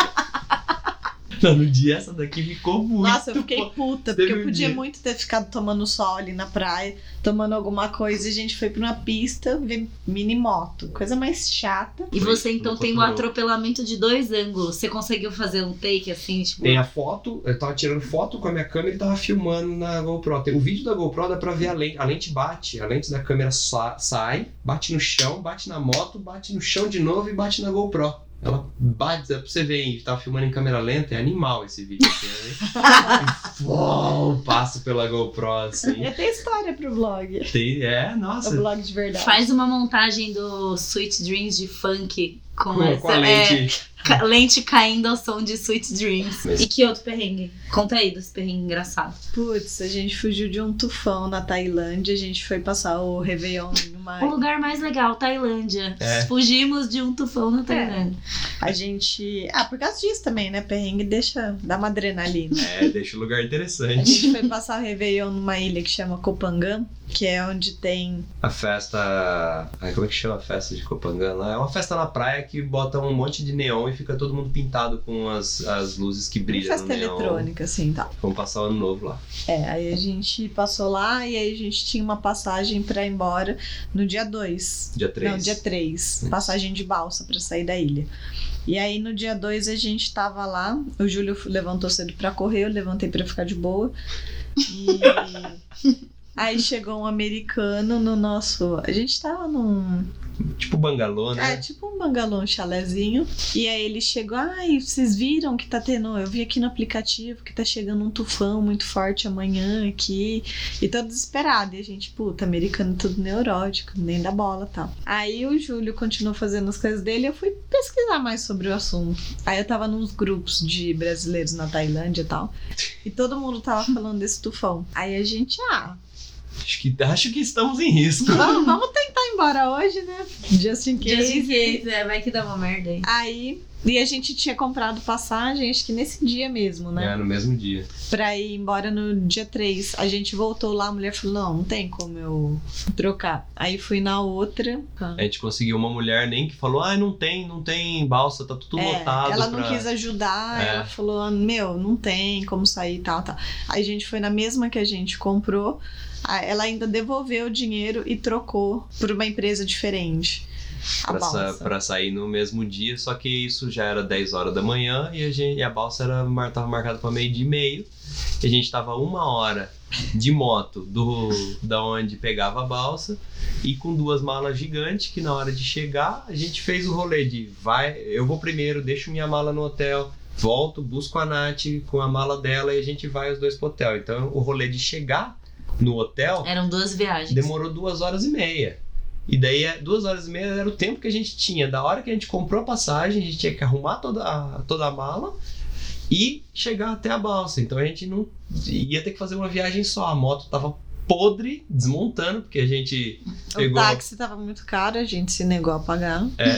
Não, no dia essa daqui ficou muito. Nossa, eu fiquei puta, porque eu podia dia- muito ter ficado tomando sol ali na praia, tomando alguma coisa, e a gente foi pra uma pista ver mini moto. Coisa mais chata. E você então tem um atropelamento de dois ângulos. Você conseguiu fazer um take assim, tipo. Tem a foto, eu tava tirando foto com a minha câmera e tava filmando na GoPro. Tem o vídeo da GoPro, dá pra ver a lente. A lente bate, a lente da câmera sa- sai, bate no chão, bate na moto, bate no chão de novo e bate na GoPro. Ela bate, pra você ver, tava filmando em câmera lenta, é animal esse vídeo. Assim, né? Uau, passo pela GoPro assim. Eu tenho história pro vlog. Tem, é, É o nossa. blog de verdade. Faz uma montagem do Sweet Dreams de funk com, Com, essa com a é, lente. ca- lente caindo ao som de Sweet Dreams. Mas- E que outro perrengue? Conta aí dos perrengues engraçados. Putz, a gente fugiu de um tufão na Tailândia, a gente foi passar o Réveillon numa. O lugar mais legal, Tailândia. É. Fugimos de um tufão na Tailândia. A gente. Ah, por causa disso também, né? Perrengue deixa. dá uma adrenalina. É, deixa o lugar A interessante. gente foi passar o Réveillon numa ilha que chama Kopangan, que é onde tem. A festa. Ai, como é que chama a festa de Copangan lá? É uma festa na praia que bota um monte de neon e fica todo mundo pintado com as, as luzes que Uma brilham. festa no neon. eletrônica, assim tal. Vamos passar o ano novo lá. É, aí a gente passou lá e aí a gente tinha uma passagem pra ir embora no dia 2. Dia 3. Não, dia 3. Passagem de balsa pra sair da ilha. E aí no dia 2 a gente tava lá, o Júlio levantou cedo pra correr, eu levantei pra ficar de boa. E aí chegou um americano no nosso. A gente tava num. Tipo bangalô, É, né? tipo um bangalô, um chalézinho. E aí ele chegou, ai, vocês viram que tá tendo. Eu vi aqui no aplicativo que tá chegando um tufão muito forte amanhã aqui. E tô desesperado. E a gente, puta, americano tudo neurótico, nem dá bola tal. Aí o Júlio continuou fazendo as coisas dele e eu fui pesquisar mais sobre o assunto. Aí eu tava nos grupos de brasileiros na Tailândia e tal. E todo mundo tava falando desse tufão. Aí a gente, ah, Acho, que, acho que estamos em risco. vamos, vamos tentar ir embora hoje, né? Just in case. Just in case, é, vai que dá uma merda aí. Aí, e a gente tinha comprado passagem, acho que nesse dia mesmo, né? É, no mesmo dia. Pra ir embora no dia 3. A gente voltou lá, a mulher falou: não, não tem como eu trocar. Aí fui na outra. A gente conseguiu uma mulher nem que falou: ah, não tem, não tem balsa, tá tudo É, lotado. ela não pra- quis ajudar, É. ela falou: meu, não tem como sair e tal, tal. Aí a gente foi na mesma que a gente comprou. Ela ainda devolveu o dinheiro e trocou por uma empresa diferente. A Pra, sa- balsa. pra sair no mesmo dia, só que isso já era 10 horas da manhã e a, gente, a balsa era, mar- tava marcada pra meio dia e meio. E a gente tava uma hora de moto do da onde pegava a balsa e com duas malas gigantes que na hora de chegar a gente fez o rolê de vai, eu vou primeiro, deixo minha mala no hotel, volto, busco a Nath com a mala dela e a gente vai os dois pro hotel. Então o rolê de chegar no hotel Eram duas viagens. demorou duas horas e meia. E daí, é- duas horas e meia era o tempo que a gente tinha. Da hora que a gente comprou a passagem, a gente tinha que arrumar toda a, toda a mala e chegar até a balsa. Então a gente não ia ter que fazer uma viagem só. A moto tava podre, desmontando, porque a gente O pegou. táxi tava muito caro, a gente se negou a pagar. É.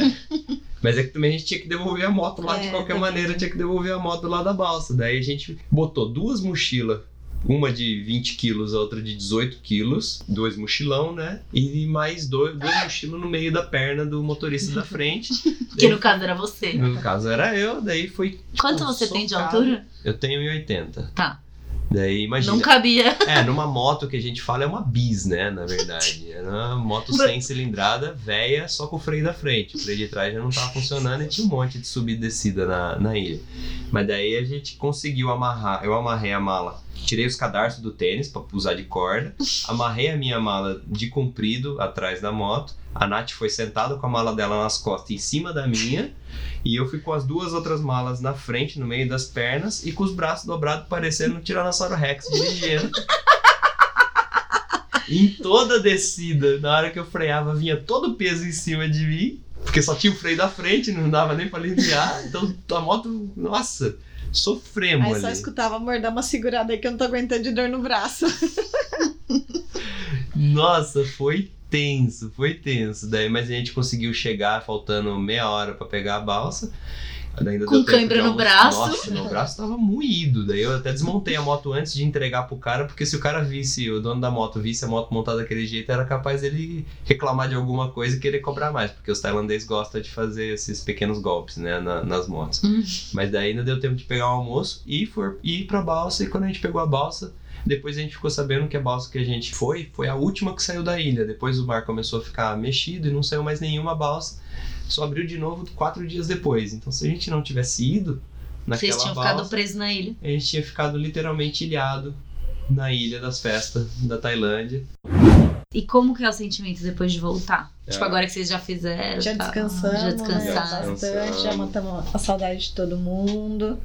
Mas é que também a gente tinha que devolver a moto lá de É, qualquer também. maneira, tinha que devolver a moto lá da balsa. Daí a gente botou duas mochilas, uma de 20 quilos, a outra de 18 quilos, dois mochilão, né? E mais dois, dois mochilos no meio da perna do motorista da frente. Que no caso era você. No caso era eu, daí foi. Quanto tipo, você tem de socado. altura? Eu tenho 1,80. Tá. Daí imagina. Não cabia. É, numa moto que a gente fala é uma bis, né? Na verdade. Era uma moto sem cilindrada, velha, só com o freio da frente. O freio de trás já não tava funcionando e tinha um monte de subida e descida na, na ilha. Mas daí a gente conseguiu amarrar. Eu amarrei a mala, tirei os cadarços do tênis pra usar de corda, amarrei a minha mala de comprido atrás da moto. A Nath foi sentada com a mala dela nas costas em cima da minha. E eu fui com as duas outras malas na frente, no meio das pernas, e com os braços dobrados parecendo um Tiranossauro Rex dirigindo. em toda a descida, na hora que eu freava, vinha todo o peso em cima de mim. Porque só tinha o freio da frente, não dava nem pra aliviar. Então a moto, nossa, sofremos Aí só ali. escutava, amor, dá uma segurada aí que eu não tô aguentando de dor no braço. Nossa, foi tenso, foi tenso. Daí, mas a gente conseguiu chegar faltando meia hora pra pegar a balsa. Ainda Com cãibra no braço. Nossa, meu braço tava moído. Daí eu até desmontei a moto antes de entregar pro cara, porque se o cara visse, o dono da moto visse a moto montada daquele jeito, era capaz dele reclamar de alguma coisa e querer cobrar mais, porque os tailandeses gostam de fazer esses pequenos golpes, né, na- nas motos. Hum. Mas daí ainda deu tempo de pegar o almoço e for, ir pra balsa. E quando a gente pegou a balsa, depois a gente ficou sabendo que a balsa que a gente foi foi a última que saiu da ilha. Depois o mar começou a ficar mexido e não saiu mais nenhuma balsa. Só abriu de novo quatro dias depois. Então se a gente não tivesse ido naquela Vocês tinham balsa, ficado presos na ilha. a gente tinha ficado literalmente ilhado na ilha das festas da Tailândia. E como que é o sentimento depois de voltar? É. Tipo, agora que vocês já fizeram. Já tá, descansamos, Já né? descansaram. Bastante, já matamos a saudade de todo mundo.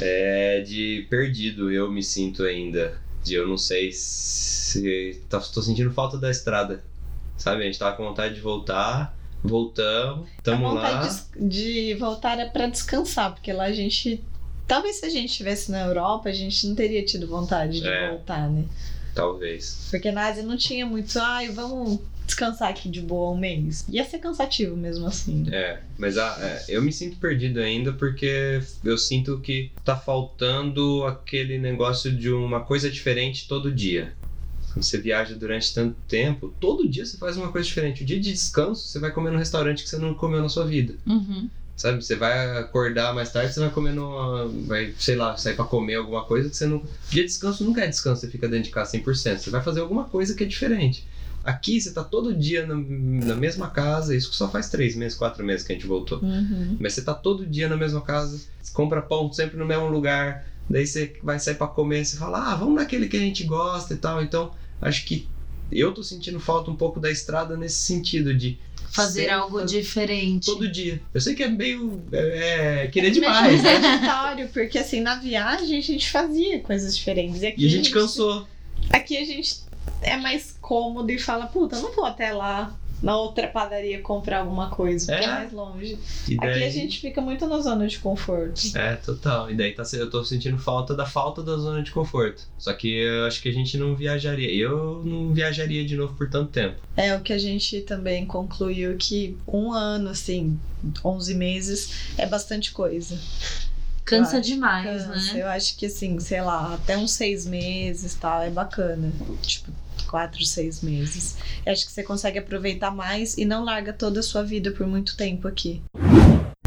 É de perdido, eu me sinto ainda. De eu não sei se. Tá, tô sentindo falta da estrada. Sabe? A gente tava com vontade de voltar, voltamos, tamo a lá. vontade de, de voltar é pra descansar, porque lá a gente. Talvez se a gente estivesse na Europa, a gente não teria tido vontade de É. voltar, né? Talvez. Porque na Ásia não tinha muito, ai, vamos descansar aqui de boa um mês. Ia ser cansativo mesmo assim. É, mas a- é, eu me sinto perdido ainda porque eu sinto que tá faltando aquele negócio de uma coisa diferente todo dia. Quando você viaja durante tanto tempo, todo dia você faz uma coisa diferente. O dia de descanso, você vai comer num restaurante que você não comeu na sua vida. Uhum. Sabe, você vai acordar mais tarde, você vai comer numa. Vai, sei lá, sair pra comer alguma coisa que você não. Dia de descanso nunca é descanso, você fica dentro de casa 100%. Você vai fazer alguma coisa que é diferente. Aqui você tá todo dia na, na mesma casa, isso que só faz três meses, quatro meses que a gente voltou. Uhum. Mas você tá todo dia na mesma casa, você compra pão sempre no mesmo lugar, daí você vai sair pra comer, você fala, ah, vamos naquele que a gente gosta e tal. Então, acho que eu tô sentindo falta um pouco da estrada nesse sentido de Fazer sempre algo diferente. todo dia. Eu sei que é meio. É, é querer Mas demais, é né? sedentário, porque assim, na viagem a gente fazia coisas diferentes. E, aqui E a gente cansou. Aqui a gente é mais cômodo e fala, puta, eu não vou até lá na outra padaria comprar alguma coisa, porque é, É. mais longe. E daí... Aqui a gente fica muito na zona de conforto. É, total. E daí tá, eu tô sentindo falta da falta da zona de conforto. Só que eu acho que a gente não viajaria. Eu não viajaria de novo por tanto tempo. É o que a gente também concluiu que um ano, assim, 11 meses é bastante coisa. Cansa demais, Cansa. né? Eu acho que assim, sei lá, até uns seis meses tal, é bacana. Tipo, quatro, seis meses. Eu acho que você consegue aproveitar mais e não larga toda a sua vida por muito tempo aqui.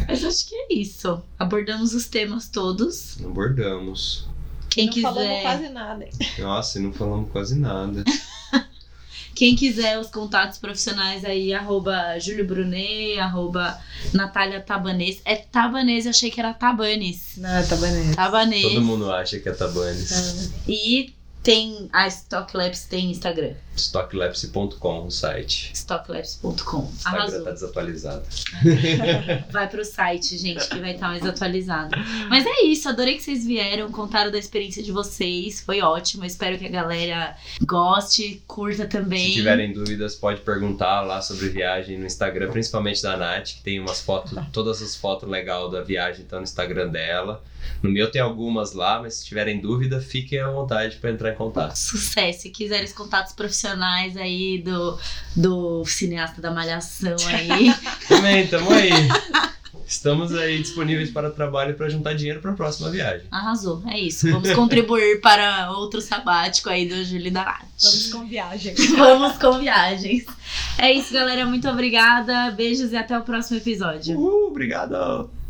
Mas acho que é isso. Abordamos os temas todos. Abordamos. Quem não falamos quiser, quase nada. Nossa, e não falamos quase nada. quem quiser os contatos profissionais aí, arroba Júlio Brunet, arroba Natália Tabanês. É Tabanês, eu achei que era Tabanes. Não, bonito. Tabanês. Todo mundo acha que é Tabanes. E tem a Stock Labs tem Instagram. Stocklapse.com, o site. Stocklabs.com. Instagram Arrasou. tá desatualizado. Vai pro site, gente, que vai estar mais atualizado. Mas é isso, adorei que vocês vieram, contaram da experiência de vocês. Foi ótimo. Espero que a galera goste, curta também. Se tiverem dúvidas, pode perguntar lá sobre viagem no Instagram, principalmente da Nath, que tem umas fotos, todas as fotos legais da viagem estão no Instagram dela. No meu tem algumas lá, mas se tiverem dúvida, fiquem à vontade para entrar em contato. Sucesso. Se quiserem os contatos profissionais aí do, do cineasta da Malhação aí. Também, tamo aí. Estamos aí disponíveis para trabalho e para juntar dinheiro para a próxima viagem. Arrasou. É isso. Vamos contribuir para outro sabático aí do Júlio e da Nath. Vamos com viagem. Vamos com viagens. É isso, galera. Muito obrigada. Beijos e até o próximo episódio. Uhul, obrigado!